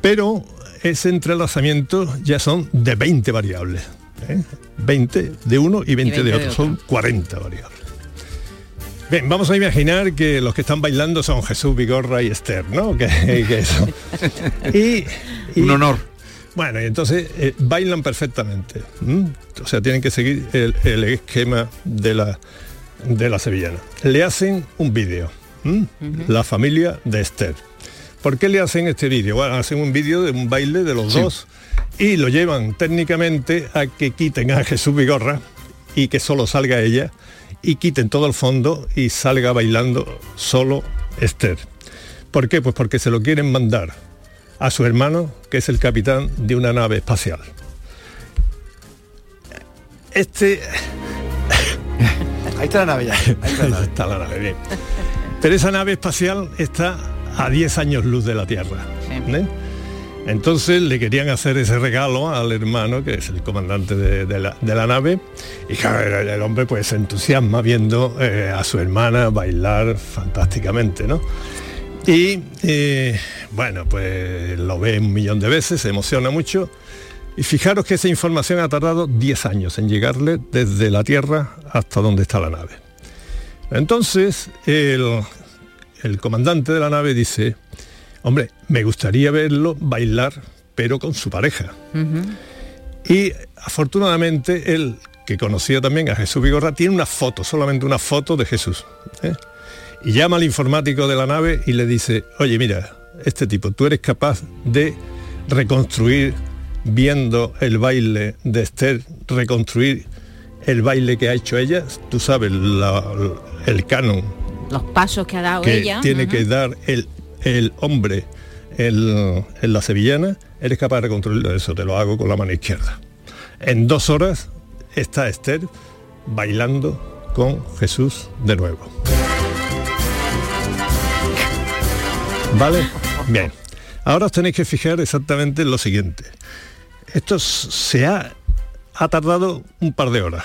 Pero ese entrelazamiento ya son de 20 variables. ¿eh? 20 de uno y 20, 20 de de otro. Son 40 variables. Bien, vamos a imaginar que los que están bailando son Jesús Vigorra y Esther, ¿no? Que, que y- Un honor. Bueno, y entonces eh, bailan perfectamente. ¿m? O sea, tienen que seguir el, el esquema de la, de la sevillana. Le hacen un vídeo. La familia de Esther. ¿Por qué le hacen este vídeo? Bueno, hacen un vídeo de un baile de los Sí. dos y lo llevan técnicamente a que quiten a Jesús Vigorra y que solo salga ella y quiten todo el fondo y salga bailando solo Esther. ¿Por qué? Pues porque se lo quieren mandar a su hermano, que es el capitán de una nave espacial. Este... Ahí está la nave ya. Ahí está la nave. está la nave, bien. Pero esa nave espacial está a 10 años luz de la Tierra. ¿eh? Entonces le querían hacer ese regalo al hermano, que es el comandante de, de la, de la nave, y claro, el, el hombre pues se entusiasma viendo eh, a su hermana bailar fantásticamente, ¿no? Y eh, bueno, pues lo ve un millón de veces, se emociona mucho. Y fijaros que esa información ha tardado 10 años en llegarle desde la Tierra hasta donde está la nave. Entonces, el, el comandante de la nave dice, hombre, me gustaría verlo bailar, pero con su pareja. Y afortunadamente él, que conocía también a Jesús Vigorra, tiene una foto, solamente una foto de Jesús. ¿eh? Y llama al informático de la nave y le dice, oye, mira, este tipo, tú eres capaz de reconstruir, viendo el baile de Esther, reconstruir el baile que ha hecho ella, tú sabes, la- el canon Los pasos que ha dado que ella. tiene que dar el, el hombre el- en la sevillana, eres capaz de reconstruirlo eso, te lo hago con la mano izquierda. En dos horas está Esther bailando con Jesús de nuevo. ¿Vale? Bien. Ahora os tenéis que fijar exactamente en lo siguiente. Esto se ha, ha tardado un par de horas.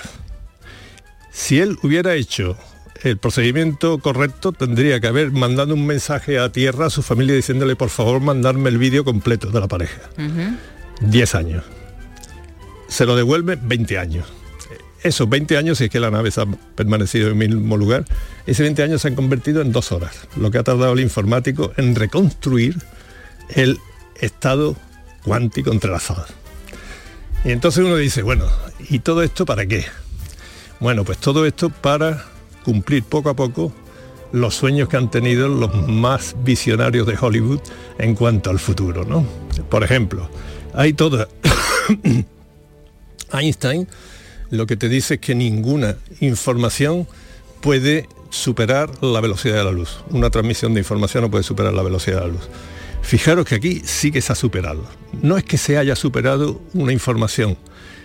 Si él hubiera hecho el procedimiento correcto, tendría que haber mandado un mensaje a tierra a su familia diciéndole por favor mandarme el vídeo completo de la pareja. 10 años. Se lo devuelve 20 años. Esos 20 años, si es que la nave se ha permanecido en el mismo lugar, ese 20 años se han convertido en dos horas, lo que ha tardado el informático en reconstruir el estado cuántico entrelazado. Y entonces uno dice, bueno, ¿y todo esto para qué? Bueno, pues todo esto para cumplir poco a poco los sueños que han tenido los más visionarios de Hollywood en cuanto al futuro, ¿no? Por ejemplo, hay toda Einstein lo que te dice es que ninguna información puede superar la velocidad de la luz. Una transmisión de información no puede superar la velocidad de la luz. Fijaros que aquí sí que se ha superado. No es que se haya superado una información,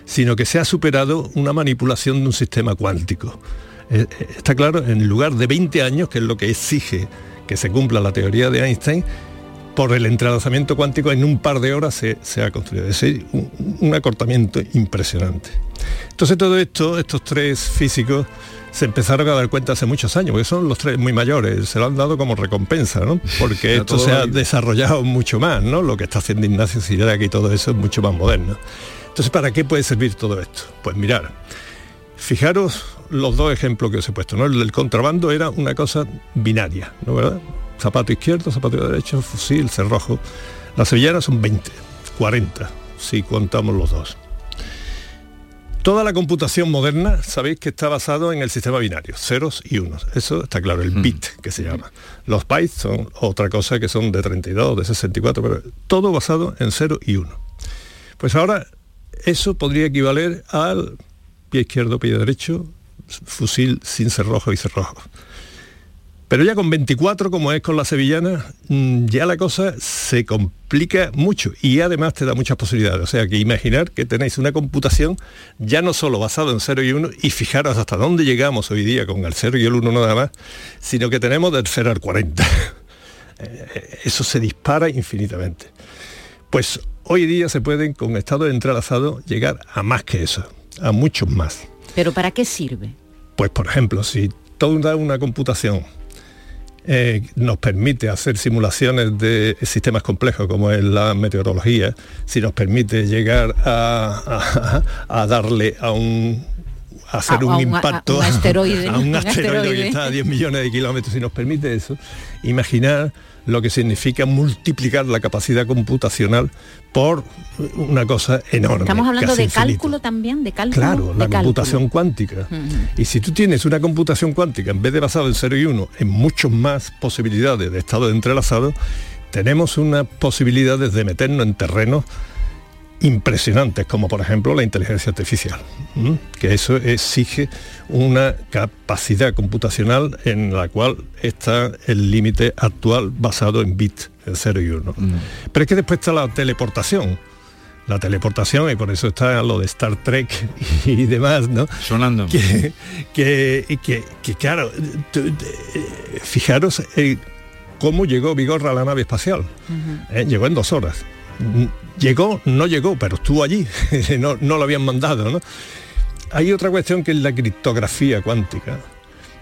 sino que se ha superado una manipulación de un sistema cuántico. Eh, eh, Está claro, en lugar de 20 años, que es lo que exige que se cumpla la teoría de Einstein, por el entrelazamiento cuántico en un par de horas se, se ha construido. Es decir, un, un acortamiento impresionante. Entonces todo esto, estos tres físicos, se empezaron a dar cuenta hace muchos años, porque son los tres muy mayores, se lo han dado como recompensa, ¿no? Porque esto se ha ahí. desarrollado mucho más, ¿no? Lo que está haciendo Ignacio Sirac y todo eso es mucho más moderno. Entonces, ¿para qué puede servir todo esto? Pues mirar, fijaros los dos ejemplos que os he puesto, ¿no? El del contrabando era una cosa binaria, ¿no verdad? Zapato izquierdo, zapato derecho, fusil, cerrojo. Las sevillanas son 20, 40, si contamos los dos. Toda la computación moderna, sabéis que está basado en el sistema binario, ceros y unos. Eso está claro, el bit que se llama. Los bytes son otra cosa que son de 32, de 64, pero todo basado en 0 y 1. Pues ahora eso podría equivaler al pie izquierdo, pie derecho, fusil sin cerrojo y cerrojo. Pero ya con 24, como es con la sevillana, mm, ya la cosa se complica mucho y además te da muchas posibilidades. O sea que imaginar que tenéis una computación ya no solo basada en 0 y 1 y fijaros hasta dónde llegamos hoy día con el 0 y el 1 nada más, sino que tenemos del 0 al 40. Eh, Eso se dispara infinitamente. Pues hoy día se pueden, con estado entrelazado, llegar a más que eso, a muchos más. Pero ¿para qué sirve? Pues por ejemplo, si toda una computación eh, nos permite hacer simulaciones de sistemas complejos como es la meteorología, si nos permite llegar a, darle a un hacer A- un a impacto a un asteroide, a un asteroide que está a 10 millones de kilómetros y nos permite eso, imaginar lo que significa multiplicar la capacidad computacional por una cosa enorme. Estamos hablando de cálculo también, de cálculo. Claro, de la cálculo. computación cuántica. Y si tú tienes una computación cuántica, en vez de basado en 0 y 1, en muchas más posibilidades de estado entrelazados, tenemos unas posibilidades de meternos en terrenos impresionantes, como por ejemplo la inteligencia artificial, ¿m? que eso exige una capacidad computacional en la cual está el límite actual basado en bits, en 0 y 1. Pero es que después está la teleportación. La teleportación, y por eso está lo de Star Trek y demás, ¿no? Sonando. Que, que, que- que, claro, eh, fijaros eh, cómo llegó Vigorra a la nave espacial. Eh, llegó en dos horas. Llegó, no llegó, pero estuvo allí. no, no lo habían mandado, ¿no? Hay otra cuestión que es la criptografía cuántica.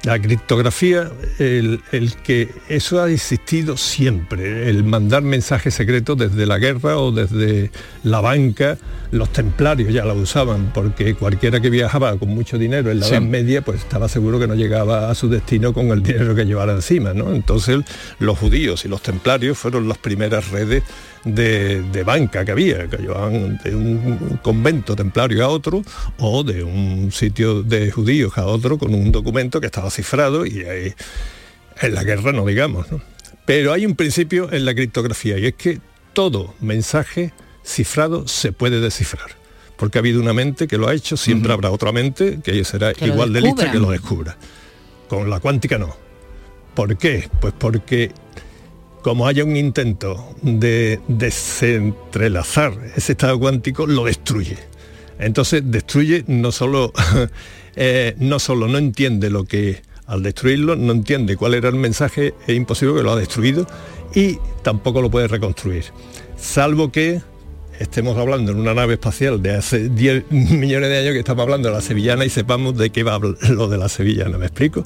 La criptografía, el, el que eso ha existido siempre, el mandar mensajes secretos desde la guerra o desde la banca, los templarios ya lo usaban, porque cualquiera que viajaba con mucho dinero en la Sí. Edad Media, pues estaba seguro que no llegaba a su destino con el dinero que llevara encima, ¿no? Entonces los judíos y los templarios fueron las primeras redes de, de banca que había, que llevaban de un convento templario a otro o de un sitio de judíos a otro con un documento que estaba cifrado y ahí, en la guerra no digamos. ¿no? Pero hay un principio en la criptografía y es que todo mensaje cifrado se puede descifrar. Porque ha habido una mente que lo ha hecho, siempre habrá otra mente que será Que igual de lista descubra. que lo descubra. Con la cuántica no. ¿Por qué? Pues porque como haya un intento de desentrelazar ese estado cuántico, lo destruye. Entonces destruye no solo, eh, no solo no entiende lo que al destruirlo, no entiende cuál era el mensaje, es imposible que lo ha destruido y tampoco lo puede reconstruir. Salvo que estemos hablando en una nave espacial de hace 10 millones de años que estamos hablando de la sevillana y sepamos de qué va lo de la sevillana, ¿me explico?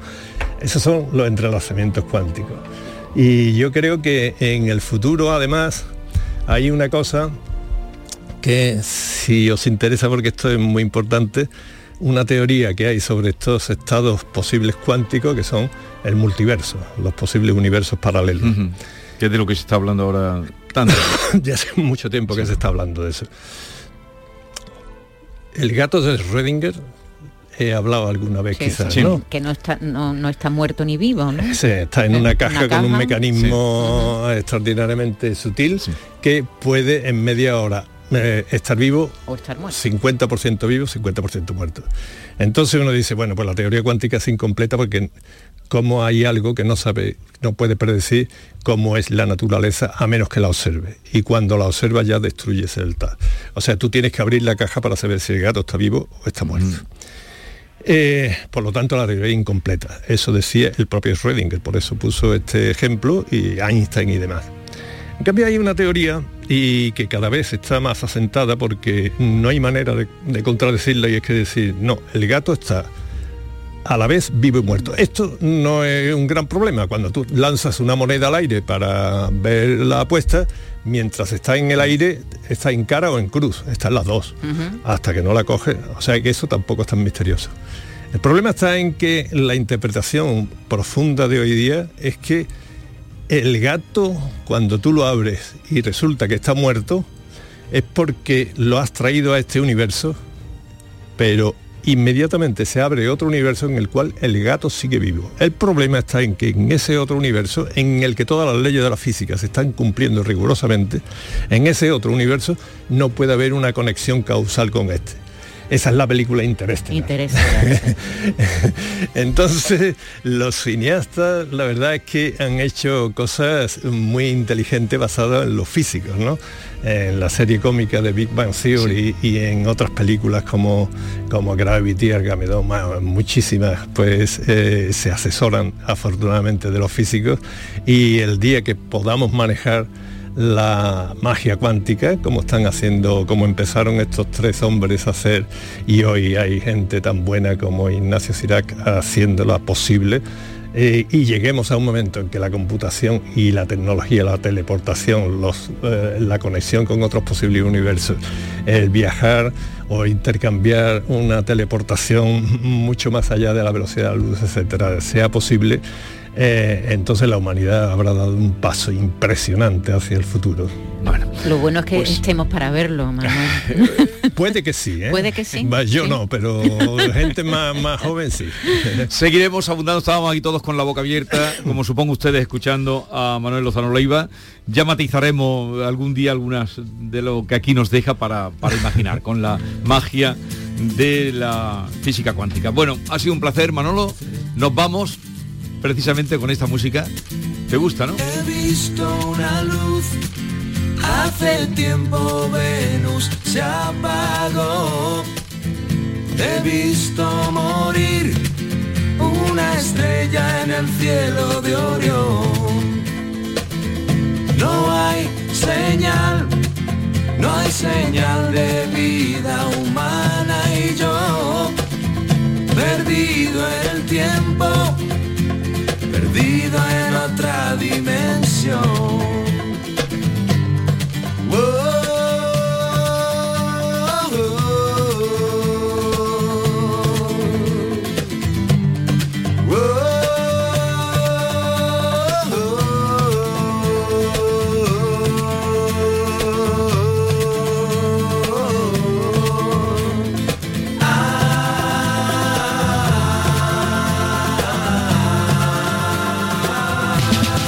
Esos son los entrelazamientos cuánticos. Y yo creo que en el futuro además hay una cosa que si os interesa porque esto es muy importante, una teoría que hay sobre estos estados posibles cuánticos que son el multiverso, los posibles universos paralelos. Que es de lo que se está hablando ahora tanto. ya hace mucho tiempo que se está hablando de eso. El gato de Schrödinger he hablado alguna vez Sí, quizás, sí, ¿no? Que no está, no, no está muerto ni vivo, ¿no? Sí, está en una caja con un mecanismo extraordinariamente sutil que puede en media hora eh, estar vivo O estar muerto. 50% vivo, 50% muerto. Entonces uno dice, bueno, pues la teoría cuántica es incompleta porque como hay algo que no sabe, no puede predecir cómo es la naturaleza a menos que la observe. Y cuando la observa ya destruyes el tal. O sea, tú tienes que abrir la caja para saber si el gato está vivo o está muerto. Eh, por lo tanto, la teoría incompleta. Eso decía el propio Schrödinger, por eso puso este ejemplo y Einstein y demás. En cambio hay una teoría y que cada vez está más asentada porque no hay manera de, de contradecirla y es que decir, no, el gato está a la vez vivo y muerto. Esto no es un gran problema. Cuando tú lanzas una moneda al aire para ver la apuesta, mientras está en el aire, está en cara o en cruz, están las dos, hasta que no la coge. O sea que eso tampoco es tan misterioso. El problema está en que la interpretación profunda de hoy día es que el gato, cuando tú lo abres y resulta que está muerto, es porque lo has traído a este universo, pero inmediatamente se abre otro universo en el cual el gato sigue vivo. El problema está en que en ese otro universo, en el que todas las leyes de la física se están cumpliendo rigurosamente, en ese otro universo no puede haber una conexión causal con este. Esa es la película Interestelar. Interestelar. Entonces, los cineastas, la verdad es que han hecho cosas muy inteligentes basadas en los físicos, ¿no? En la serie cómica de Big Bang Theory y en otras películas como, como Gravity, Armageddon, muchísimas, pues eh, se asesoran afortunadamente de los físicos y el día que podamos manejar la magia cuántica, como están haciendo, como empezaron estos tres hombres a hacer, y hoy hay gente tan buena como Ignacio Sirac haciéndola posible, eh, y lleguemos a un momento en que la computación y la tecnología, la teleportación, los, eh, la conexión con otros posibles universos, el viajar o intercambiar una teleportación mucho más allá de la velocidad de la luz, etcétera, sea posible, eh, entonces la humanidad habrá dado un paso impresionante hacia el futuro. Bueno, lo bueno es que pues estemos para verlo, Manuel. Puede que sí, ¿eh? Puede que sí. Va, Yo Sí. no, pero gente más, más joven sí. Seguiremos abundando, estábamos aquí todos con la boca abierta, como supongo ustedes escuchando a Manuel Lozano Leiva. Ya matizaremos algún día algunas de lo que aquí nos deja para, para imaginar, con la magia de la física cuántica. Bueno, ha sido un placer, Manolo. Nos vamos precisamente con esta música. ¿Te gusta, no? He visto una luz, hace tiempo Venus se apagó. He visto morir una estrella en el cielo de Orión. No hay señal, no hay señal de vida humana y yo, perdido en el tiempo, perdido en otra dimensión.